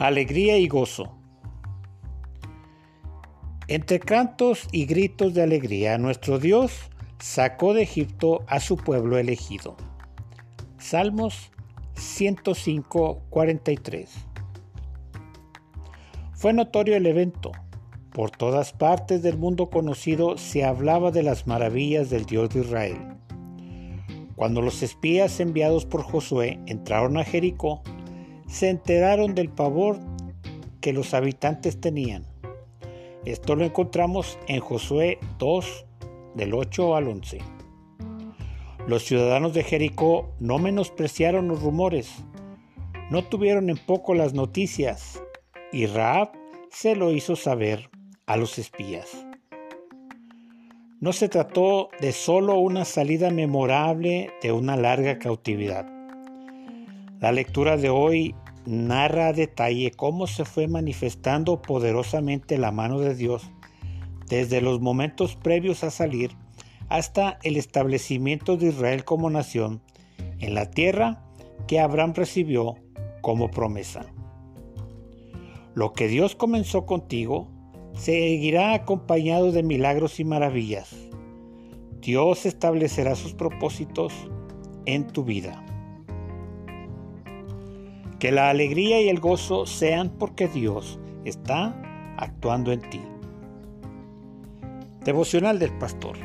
Alegría y gozo. Entre cantos y gritos de alegría, nuestro Dios sacó de Egipto a su pueblo elegido. Salmos 105, 43. Fue notorio el evento. Por todas partes del mundo conocido se hablaba de las maravillas del Dios de Israel. Cuando los espías enviados por Josué entraron a Jericó, se enteraron del pavor que los habitantes tenían. Esto lo encontramos en Josué 2, del 8 al 11. Los ciudadanos de Jericó no menospreciaron los rumores, no tuvieron en poco las noticias, y Raab se lo hizo saber a los espías. No se trató de solo una salida memorable de una larga cautividad. La lectura de hoy narra a detalle cómo se fue manifestando poderosamente la mano de Dios desde los momentos previos a salir hasta el establecimiento de Israel como nación en la tierra que Abraham recibió como promesa. Lo que Dios comenzó contigo seguirá acompañado de milagros y maravillas. Dios establecerá sus propósitos en tu vida. Que la alegría y el gozo sean porque Dios está actuando en ti. Devocional del Pastor.